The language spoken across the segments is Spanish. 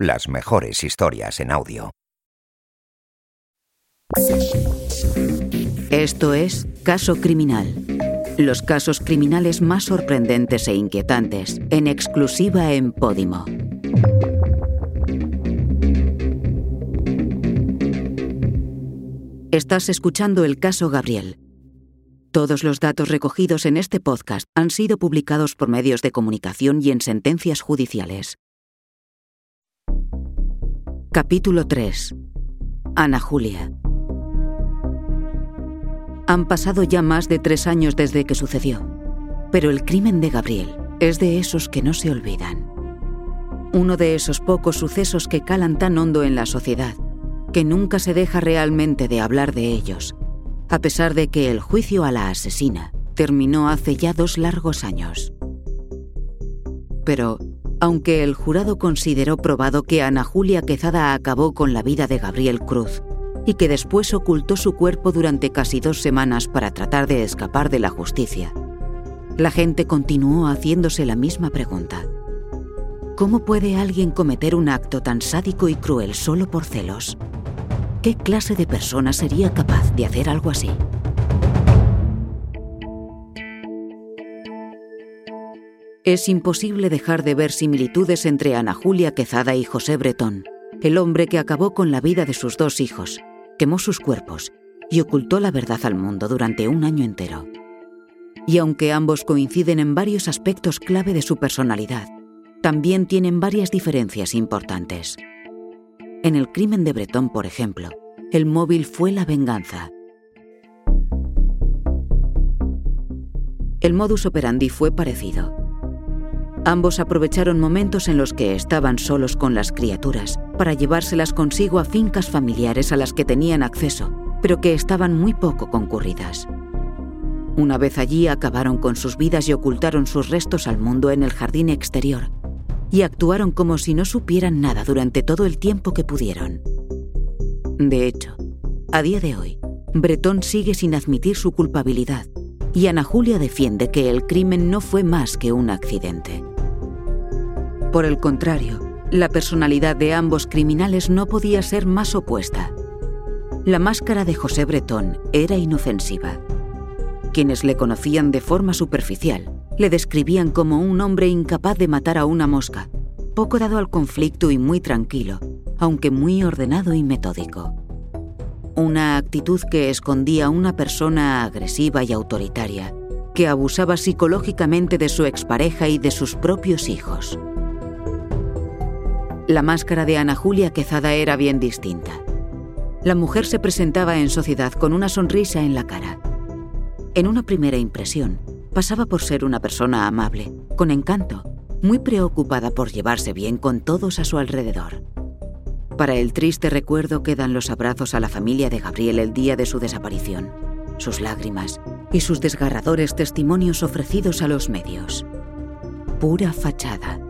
Las mejores historias en audio. Esto es Caso Criminal. Los casos criminales más sorprendentes e inquietantes, en exclusiva en Podimo. Estás escuchando el caso Gabriel. Todos los datos recogidos en este podcast han sido publicados por medios de comunicación y en sentencias judiciales. Capítulo 3. Ana Julia. Han pasado ya más de tres años desde que sucedió, pero el crimen de Gabriel es de esos que no se olvidan. Uno de esos pocos sucesos que calan tan hondo en la sociedad que nunca se deja realmente de hablar de ellos, a pesar de que el juicio a la asesina terminó hace ya dos largos años. Pero, aunque el jurado consideró probado que Ana Julia Quezada acabó con la vida de Gabriel Cruz y que después ocultó su cuerpo durante casi dos semanas para tratar de escapar de la justicia, la gente continuó haciéndose la misma pregunta. ¿Cómo puede alguien cometer un acto tan sádico y cruel solo por celos? ¿Qué clase de persona sería capaz de hacer algo así? Es imposible dejar de ver similitudes entre Ana Julia Quezada y José Bretón, el hombre que acabó con la vida de sus dos hijos, quemó sus cuerpos y ocultó la verdad al mundo durante un año entero. Y aunque ambos coinciden en varios aspectos clave de su personalidad, también tienen varias diferencias importantes. En el crimen de Bretón, por ejemplo, el móvil fue la venganza. El modus operandi fue parecido. Ambos aprovecharon momentos en los que estaban solos con las criaturas para llevárselas consigo a fincas familiares a las que tenían acceso, pero que estaban muy poco concurridas. Una vez allí acabaron con sus vidas y ocultaron sus restos al mundo en el jardín exterior, y actuaron como si no supieran nada durante todo el tiempo que pudieron. De hecho, a día de hoy, Bretón sigue sin admitir su culpabilidad y Ana Julia defiende que el crimen no fue más que un accidente. Por el contrario, la personalidad de ambos criminales no podía ser más opuesta. La máscara de José Bretón era inofensiva. Quienes le conocían de forma superficial le describían como un hombre incapaz de matar a una mosca, poco dado al conflicto y muy tranquilo, aunque muy ordenado y metódico. Una actitud que escondía una persona agresiva y autoritaria, que abusaba psicológicamente de su expareja y de sus propios hijos. La máscara de Ana Julia Quezada era bien distinta. La mujer se presentaba en sociedad con una sonrisa en la cara. En una primera impresión, pasaba por ser una persona amable, con encanto, muy preocupada por llevarse bien con todos a su alrededor. Para el triste recuerdo quedan los abrazos a la familia de Gabriel el día de su desaparición, sus lágrimas y sus desgarradores testimonios ofrecidos a los medios. Pura fachada.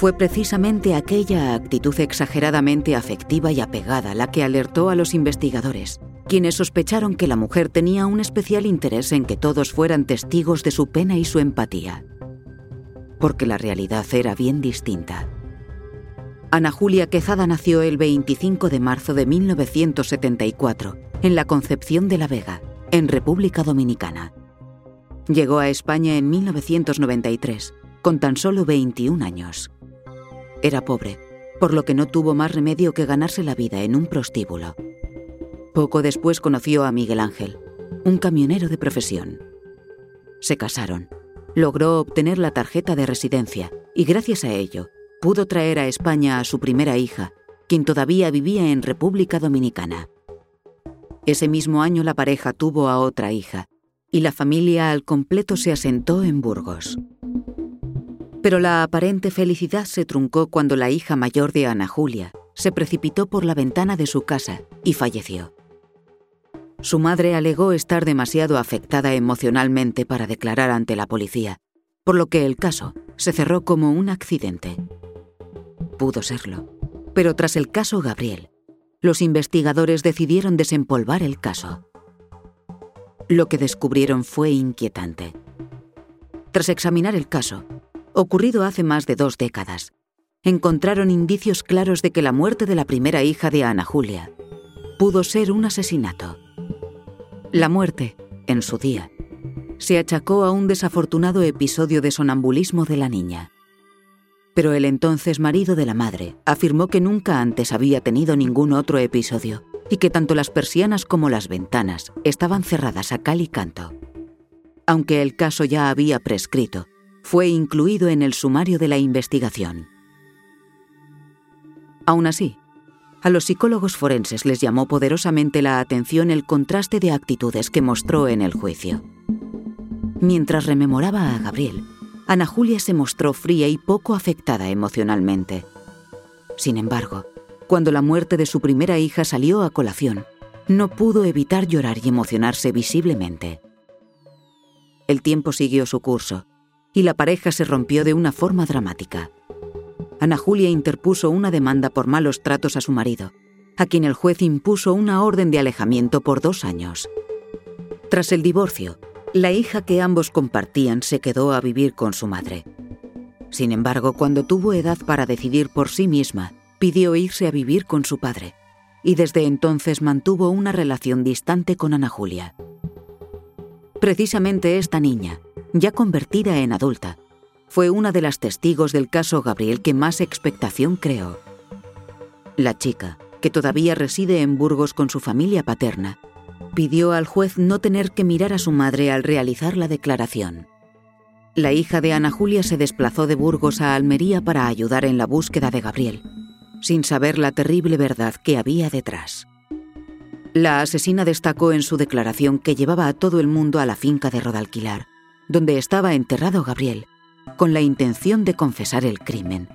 Fue precisamente aquella actitud exageradamente afectiva y apegada la que alertó a los investigadores quienes sospecharon que la mujer tenía un especial interés en que todos fueran testigos de su pena y su empatía. Porque la realidad era bien distinta. Ana Julia Quezada nació el 25 de marzo de 1974 en la Concepción de la Vega, en República Dominicana. Llegó a España en 1993, con tan solo 21 años. Era pobre, por lo que no tuvo más remedio que ganarse la vida en un prostíbulo. Poco después conoció a Miguel Ángel, un camionero de profesión. Se casaron. Logró obtener la tarjeta de residencia y gracias a ello pudo traer a España a su primera hija, quien todavía vivía en República Dominicana. Ese mismo año la pareja tuvo a otra hija y la familia al completo se asentó en Burgos. Pero la aparente felicidad se truncó cuando la hija mayor de Ana Julia se precipitó por la ventana de su casa y falleció. Su madre alegó estar demasiado afectada emocionalmente para declarar ante la policía, por lo que el caso se cerró como un accidente. Pudo serlo, pero tras el caso Gabriel, los investigadores decidieron desempolvar el caso. Lo que descubrieron fue inquietante. Tras examinar el caso, ocurrido hace más de dos décadas, encontraron indicios claros de que la muerte de la primera hija de Ana Julia pudo ser un asesinato. La muerte, en su día, se achacó a un desafortunado episodio de sonambulismo de la niña. Pero el entonces marido de la madre afirmó que nunca antes había tenido ningún otro episodio y que tanto las persianas como las ventanas estaban cerradas a cal y canto. Aunque el caso ya había prescrito, fue incluido en el sumario de la investigación. Aún así, a los psicólogos forenses les llamó poderosamente la atención el contraste de actitudes que mostró en el juicio. Mientras rememoraba a Gabriel, Ana Julia se mostró fría y poco afectada emocionalmente. Sin embargo, cuando la muerte de su primera hija salió a colación, no pudo evitar llorar y emocionarse visiblemente. El tiempo siguió su curso y la pareja se rompió de una forma dramática. Ana Julia interpuso una demanda por malos tratos a su marido, a quien el juez impuso una orden de alejamiento por dos años. Tras el divorcio, la hija que ambos compartían se quedó a vivir con su madre. Sin embargo, cuando tuvo edad para decidir por sí misma, pidió irse a vivir con su padre, y desde entonces mantuvo una relación distante con Ana Julia. Precisamente esta niña, ya convertida en adulta, fue una de las testigos del caso Gabriel que más expectación creó. La chica, que todavía reside en Burgos con su familia paterna, pidió al juez no tener que mirar a su madre al realizar la declaración. La hija de Ana Julia se desplazó de Burgos a Almería para ayudar en la búsqueda de Gabriel, sin saber la terrible verdad que había detrás. La asesina destacó en su declaración que llevaba a todo el mundo a la finca de Rodalquilar, donde estaba enterrado Gabriel, con la intención de confesar el crimen,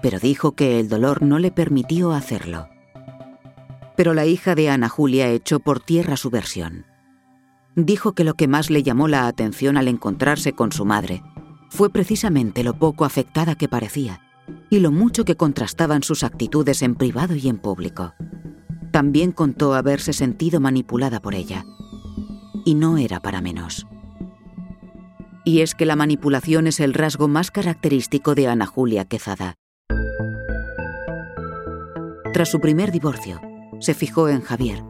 pero dijo que el dolor no le permitió hacerlo. Pero la hija de Ana Julia echó por tierra su versión. Dijo que lo que más le llamó la atención al encontrarse con su madre fue precisamente lo poco afectada que parecía y lo mucho que contrastaban sus actitudes en privado y en público. También contó haberse sentido manipulada por ella. Y no era para menos. Y es que la manipulación es el rasgo más característico de Ana Julia Quezada. Tras su primer divorcio, se fijó en Javier,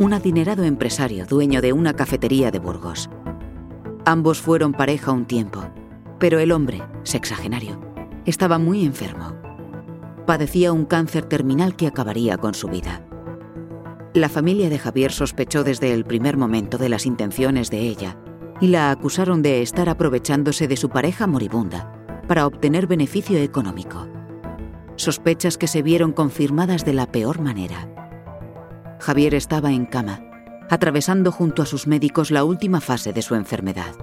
un adinerado empresario dueño de una cafetería de Burgos. Ambos fueron pareja un tiempo, pero el hombre, sexagenario, estaba muy enfermo. Padecía un cáncer terminal que acabaría con su vida. La familia de Javier sospechó desde el primer momento de las intenciones de ella y la acusaron de estar aprovechándose de su pareja moribunda para obtener beneficio económico. Sospechas que se vieron confirmadas de la peor manera. Javier estaba en cama, atravesando junto a sus médicos la última fase de su enfermedad.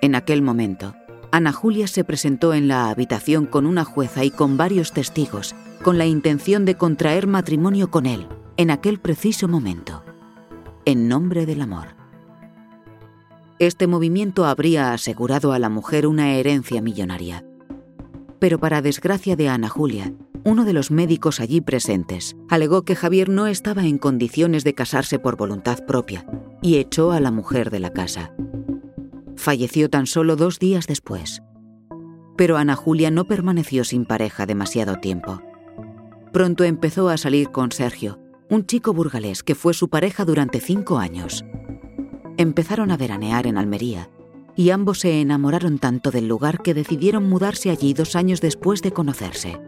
En aquel momento, Ana Julia se presentó en la habitación con una jueza y con varios testigos, con la intención de contraer matrimonio con él, en aquel preciso momento, en nombre del amor. Este movimiento habría asegurado a la mujer una herencia millonaria. Pero para desgracia de Ana Julia, uno de los médicos allí presentes alegó que Javier no estaba en condiciones de casarse por voluntad propia y echó a la mujer de la casa. Falleció tan solo dos días después. Pero Ana Julia no permaneció sin pareja demasiado tiempo. Pronto empezó a salir con Sergio, un chico burgalés que fue su pareja durante cinco años empezaron a veranear en Almería y ambos se enamoraron tanto del lugar que decidieron mudarse allí dos años después de conocerse.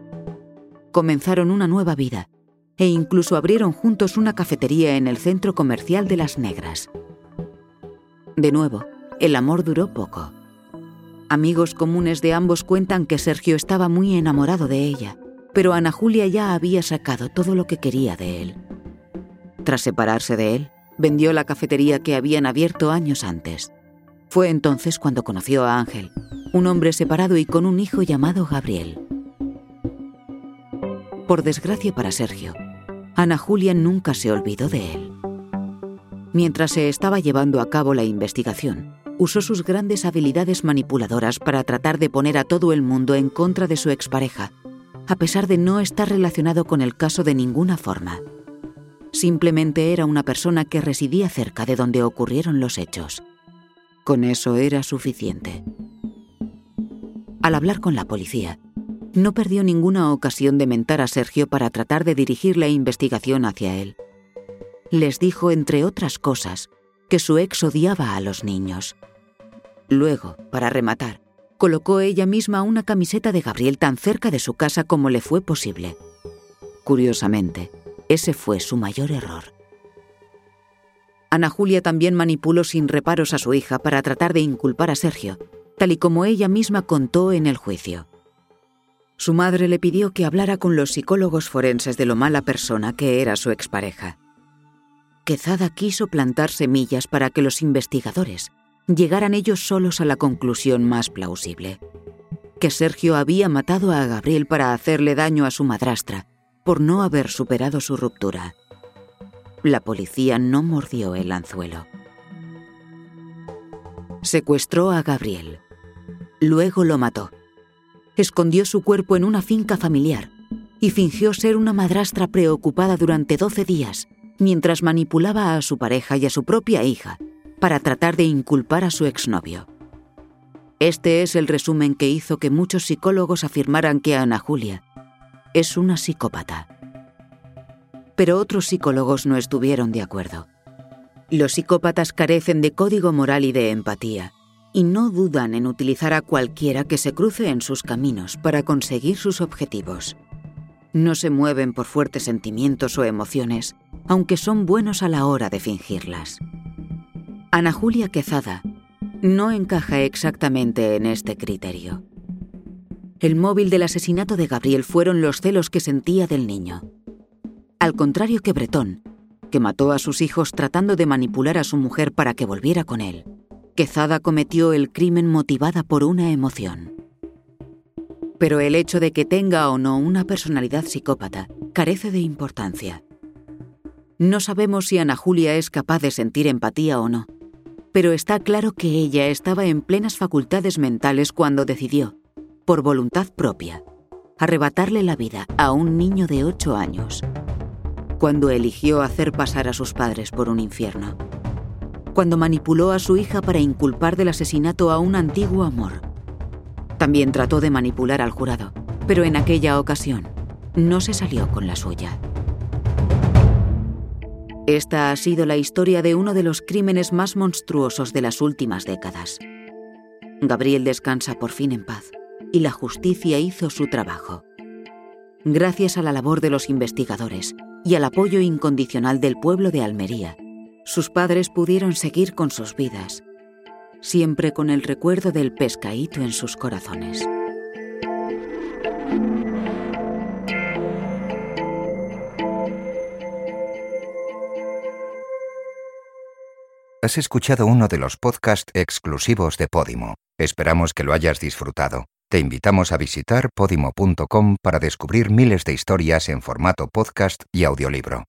Comenzaron una nueva vida e incluso abrieron juntos una cafetería en el centro comercial de Las Negras. De nuevo, el amor duró poco. Amigos comunes de ambos cuentan que Sergio estaba muy enamorado de ella, pero Ana Julia ya había sacado todo lo que quería de él. Tras separarse de él, vendió la cafetería que habían abierto años antes. Fue entonces cuando conoció a Ángel, un hombre separado y con un hijo llamado Gabriel. Por desgracia para Sergio, Ana Julia nunca se olvidó de él. Mientras se estaba llevando a cabo la investigación, usó sus grandes habilidades manipuladoras para tratar de poner a todo el mundo en contra de su expareja, a pesar de no estar relacionado con el caso de ninguna forma. Simplemente era una persona que residía cerca de donde ocurrieron los hechos. Con eso era suficiente. Al hablar con la policía, no perdió ninguna ocasión de mentar a Sergio para tratar de dirigir la investigación hacia él. Les dijo, entre otras cosas, que su ex odiaba a los niños. Luego, para rematar, colocó ella misma una camiseta de Gabriel tan cerca de su casa como le fue posible. Curiosamente, ese fue su mayor error. Ana Julia también manipuló sin reparos a su hija para tratar de inculpar a Sergio, tal y como ella misma contó en el juicio. Su madre le pidió que hablara con los psicólogos forenses de lo mala persona que era su expareja. Quezada quiso plantar semillas para que los investigadores llegaran ellos solos a la conclusión más plausible, que Sergio había matado a Gabriel para hacerle daño a su madrastra por no haber superado su ruptura. La policía no mordió el anzuelo. Secuestró a Gabriel. Luego lo mató. Escondió su cuerpo en una finca familiar y fingió ser una madrastra preocupada durante 12 días mientras manipulaba a su pareja y a su propia hija para tratar de inculpar a su exnovio. Este es el resumen que hizo que muchos psicólogos afirmaran que Ana Julia es una psicópata. Pero otros psicólogos no estuvieron de acuerdo. Los psicópatas carecen de código moral y de empatía, y no dudan en utilizar a cualquiera que se cruce en sus caminos para conseguir sus objetivos. No se mueven por fuertes sentimientos o emociones, aunque son buenos a la hora de fingirlas. Ana Julia Quezada no encaja exactamente en este criterio. El móvil del asesinato de Gabriel fueron los celos que sentía del niño. Al contrario que Bretón, que mató a sus hijos tratando de manipular a su mujer para que volviera con él, Quezada cometió el crimen motivada por una emoción. Pero el hecho de que tenga o no una personalidad psicópata carece de importancia. No sabemos si Ana Julia es capaz de sentir empatía o no, pero está claro que ella estaba en plenas facultades mentales cuando decidió, por voluntad propia, arrebatarle la vida a un niño de ocho años, cuando eligió hacer pasar a sus padres por un infierno, cuando manipuló a su hija para inculpar del asesinato a un antiguo amor. También trató de manipular al jurado, pero en aquella ocasión no se salió con la suya. Esta ha sido la historia de uno de los crímenes más monstruosos de las últimas décadas. Gabriel descansa por fin en paz y la justicia hizo su trabajo. Gracias a la labor de los investigadores y al apoyo incondicional del pueblo de Almería, sus padres pudieron seguir con sus vidas, siempre con el recuerdo del pescaíto en sus corazones. Has escuchado uno de los podcasts exclusivos de Podimo. Esperamos que lo hayas disfrutado. Te invitamos a visitar podimo.com para descubrir miles de historias en formato podcast y audiolibro.